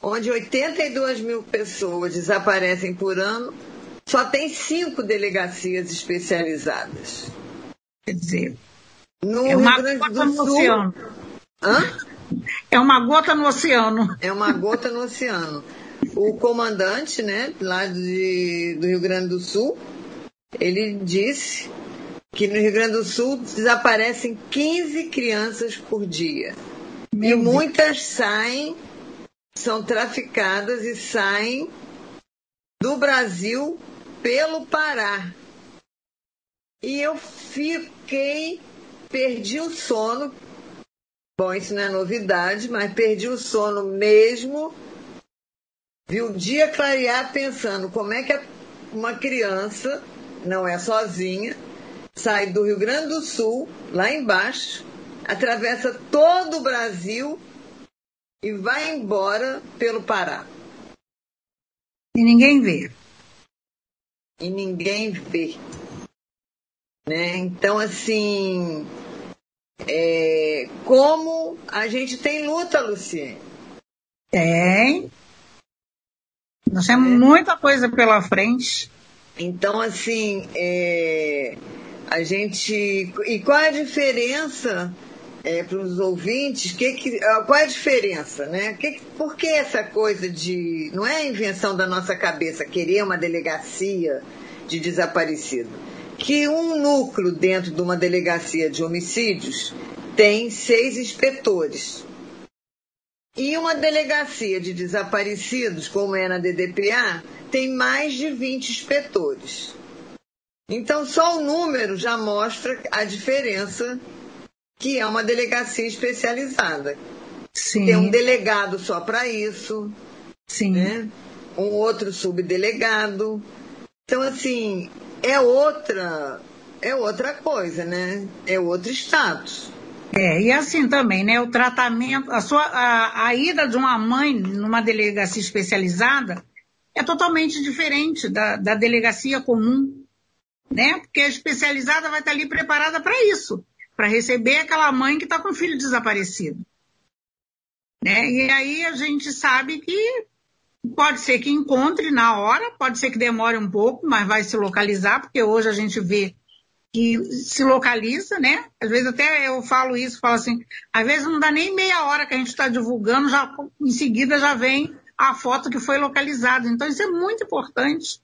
onde 82 mil pessoas desaparecem por ano, só tem cinco delegacias especializadas. Quer dizer, no é uma Rio Grande gota do no Sul. Oceano. Hã? É uma gota no oceano. É uma gota no oceano. O comandante, né, lá de, do Rio Grande do Sul, ele disse que no Rio Grande do Sul desaparecem 15 crianças por dia. Meu e muitas Deus. saem, são traficadas e saem do Brasil pelo Pará. E eu fiquei, perdi o sono. Bom, isso não é novidade, mas perdi o sono mesmo. Vi o dia clarear pensando como é que uma criança, não é sozinha, sai do Rio Grande do Sul, lá embaixo, atravessa todo o Brasil e vai embora pelo Pará. E ninguém vê. E ninguém vê. Né? Então, assim, é, como a gente tem luta, Luciene? Tem. Nós temos é. muita coisa pela frente. Então, assim, é, a gente. E qual é a diferença é, para os ouvintes? Que que, qual é a diferença, né? Que, por que essa coisa de. Não é invenção da nossa cabeça querer uma delegacia de desaparecido? que um núcleo dentro de uma delegacia de homicídios tem seis inspetores. E uma delegacia de desaparecidos, como é na DDPA, tem mais de 20 inspetores. Então, só o número já mostra a diferença que é uma delegacia especializada. Sim. Tem um delegado só para isso. Sim. Né? Um outro subdelegado. Então, assim, é outra, é outra coisa, né? É outro status. É, e assim também, né? O tratamento, a, sua, a, a ida de uma mãe numa delegacia especializada é totalmente diferente da, da delegacia comum, né? Porque a especializada vai estar ali preparada para isso, para receber aquela mãe que está com o filho desaparecido. Né? E aí a gente sabe que Pode ser que encontre na hora, pode ser que demore um pouco, mas vai se localizar, porque hoje a gente vê que se localiza, né? Às vezes até eu falo isso, falo assim, às vezes não dá nem meia hora que a gente está divulgando, já em seguida já vem a foto que foi localizada. Então isso é muito importante,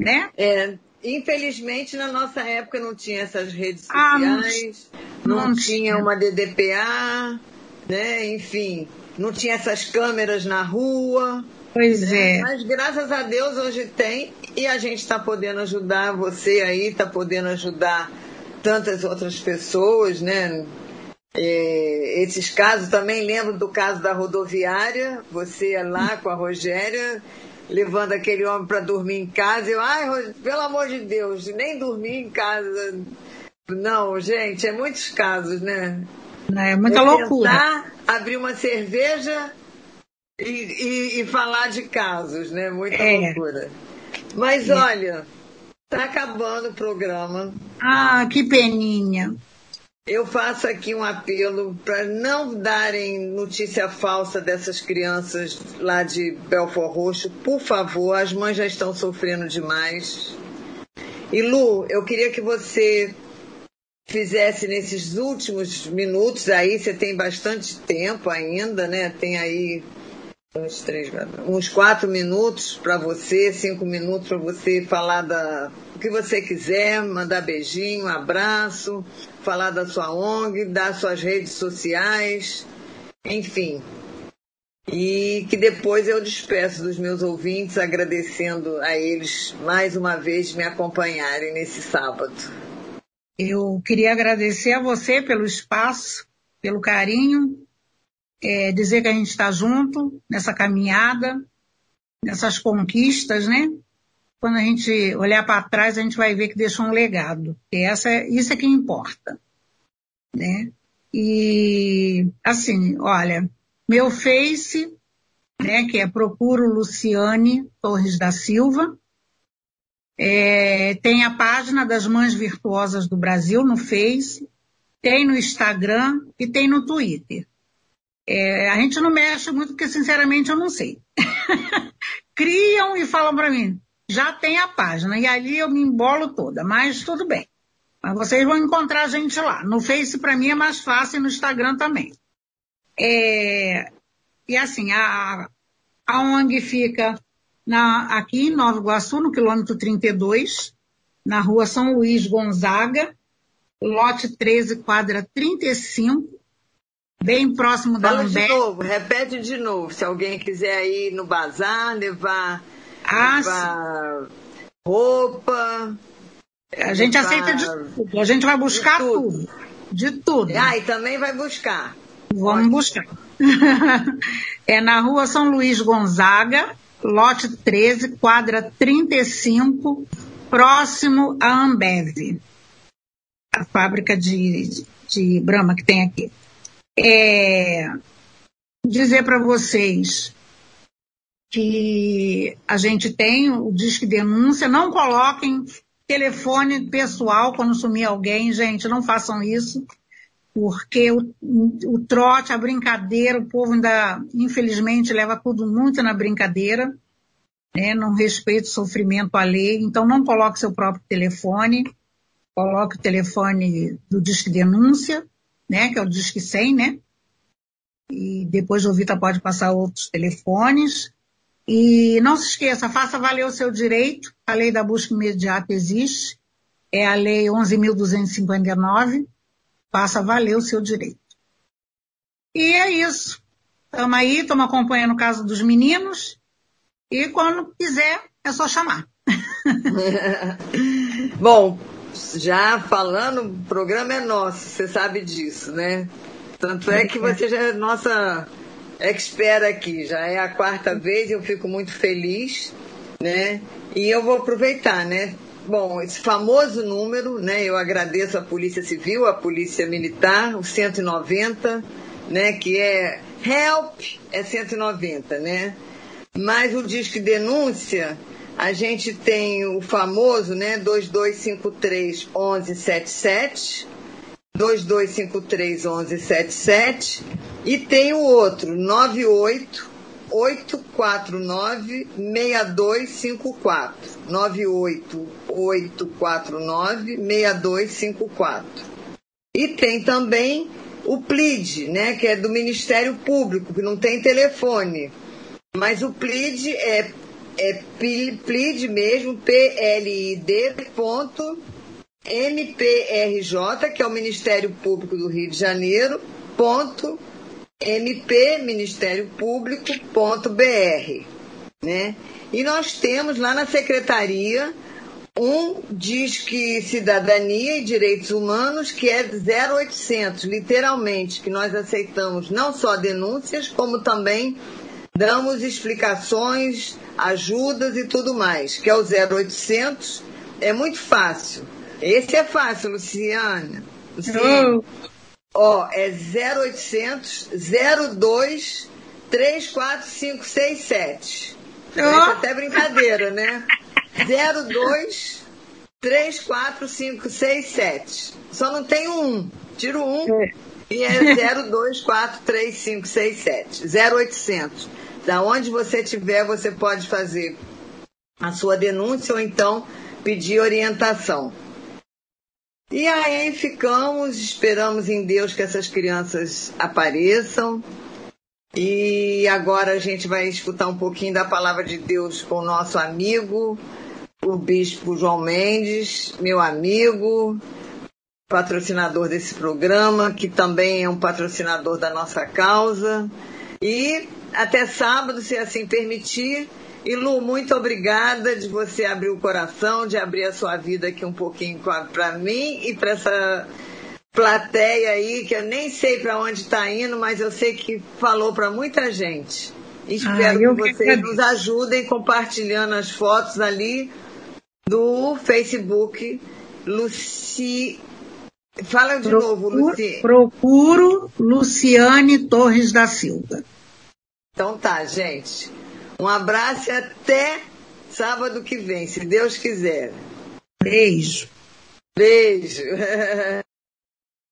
né? É, infelizmente na nossa época não tinha essas redes sociais, ah, não, não, não, tinha uma DDPA, né? Enfim, não tinha essas câmeras na rua. Pois né? é. Mas graças a Deus hoje tem e a gente está podendo ajudar você aí, está podendo ajudar tantas outras pessoas, né? É, esses casos também lembro do caso da rodoviária, você é lá com a Rogéria, levando aquele homem para dormir em casa. Eu, ai, pelo amor de Deus, nem dormir em casa. Não, gente, é muitos casos, né? É muita é loucura. abrir uma cerveja e, e, e, falar de casos, né? Muita é. loucura. Mas é. olha, tá acabando o programa. Ah, que peninha. Eu faço aqui um apelo para não darem notícia falsa dessas crianças lá de Belfort Roxo. Por favor, as mães já estão sofrendo demais. E Lu, eu queria que você fizesse nesses últimos minutos aí, você tem bastante tempo ainda, né? Tem aí uns três, uns quatro minutos para você, cinco minutos para você falar da o que você quiser, mandar beijinho, abraço, falar da sua ONG, das suas redes sociais, enfim. E que depois eu despeço dos meus ouvintes, agradecendo a eles mais uma vez me acompanharem nesse sábado. Eu queria agradecer a você pelo espaço, pelo carinho é, dizer que a gente está junto nessa caminhada, nessas conquistas, né? Quando a gente olhar para trás, a gente vai ver que deixou um legado. E essa, isso é que importa, né? E, assim, olha, meu Face, né, que é Procuro Luciane Torres da Silva, é, tem a página das Mães Virtuosas do Brasil no Face, tem no Instagram e tem no Twitter. É, a gente não mexe muito porque, sinceramente, eu não sei. *laughs* Criam e falam para mim, já tem a página, e ali eu me embolo toda, mas tudo bem. Mas vocês vão encontrar a gente lá. No Face, para mim, é mais fácil e no Instagram também. É, e assim, a, a ONG fica na, aqui em Nova Iguaçu, no quilômetro 32, na rua São Luís Gonzaga, lote 13, quadra 35, bem próximo da Fala de novo, repete de novo, se alguém quiser ir no bazar, levar, ah, levar roupa. A gente aceita de tudo, a gente vai buscar de tudo. tudo. De tudo. Ah, e também vai buscar. Vamos buscar. *laughs* é na rua São Luís Gonzaga, lote 13, quadra 35, próximo à Ambev, a fábrica de, de Brahma que tem aqui. É, dizer para vocês que a gente tem o Disque Denúncia, não coloquem telefone pessoal quando sumir alguém, gente, não façam isso, porque o, o trote, a brincadeira, o povo ainda, infelizmente, leva tudo muito na brincadeira, né? não respeita o sofrimento alheio, então não coloque seu próprio telefone, coloque o telefone do Disque Denúncia, né, que é o Disque 100, né? E depois o Vita pode passar outros telefones. E não se esqueça, faça valer o seu direito. A lei da busca imediata existe. É a lei 11.259. Faça valer o seu direito. E é isso. Estamos aí, estamos acompanhando o caso dos meninos. E quando quiser, é só chamar. *laughs* Bom, já falando, o programa é nosso, você sabe disso, né? Tanto é que você já é nossa expert aqui, já é a quarta vez, eu fico muito feliz, né? E eu vou aproveitar, né? Bom, esse famoso número, né? Eu agradeço a Polícia Civil, a Polícia Militar, o 190, né? Que é help é 190, né? Mas o disque denúncia a gente tem o famoso, né, 2253 1177, 2253 1177 e tem o outro, 98 849 6254. 98 849 6254. E tem também o PLID, né, que é do Ministério Público, que não tem telefone. Mas o PLID é é PLID mesmo, P-L-I-D, ponto, MPRJ, que é o Ministério Público do Rio de Janeiro, ponto, MP, Ministério Público, ponto, BR, né? E nós temos lá na Secretaria um Disque Cidadania e Direitos Humanos, que é 0800, literalmente, que nós aceitamos não só denúncias, como também damos explicações, ajudas e tudo mais, que é o 0800. É muito fácil. Esse é fácil, Luciana. Luciana. Oh. Ó, é 0800 02 34567. Oh. Até brincadeira, né? 02 34567. Só não tem um. Tiro um. É. E é 02435567. 0800. Da onde você estiver, você pode fazer a sua denúncia ou então pedir orientação. E aí ficamos, esperamos em Deus que essas crianças apareçam. E agora a gente vai escutar um pouquinho da palavra de Deus com o nosso amigo, o bispo João Mendes, meu amigo, patrocinador desse programa, que também é um patrocinador da nossa causa. E até sábado, se assim permitir. E Lu, muito obrigada de você abrir o coração, de abrir a sua vida aqui um pouquinho para mim e para essa plateia aí, que eu nem sei para onde está indo, mas eu sei que falou para muita gente. Espero ah, que vocês nos ajudem compartilhando as fotos ali do Facebook Luci, Fala de procuro, novo, Luciane. Procuro Luciane Torres da Silva. Então tá, gente. Um abraço e até sábado que vem, se Deus quiser. Beijo. Beijo. *laughs*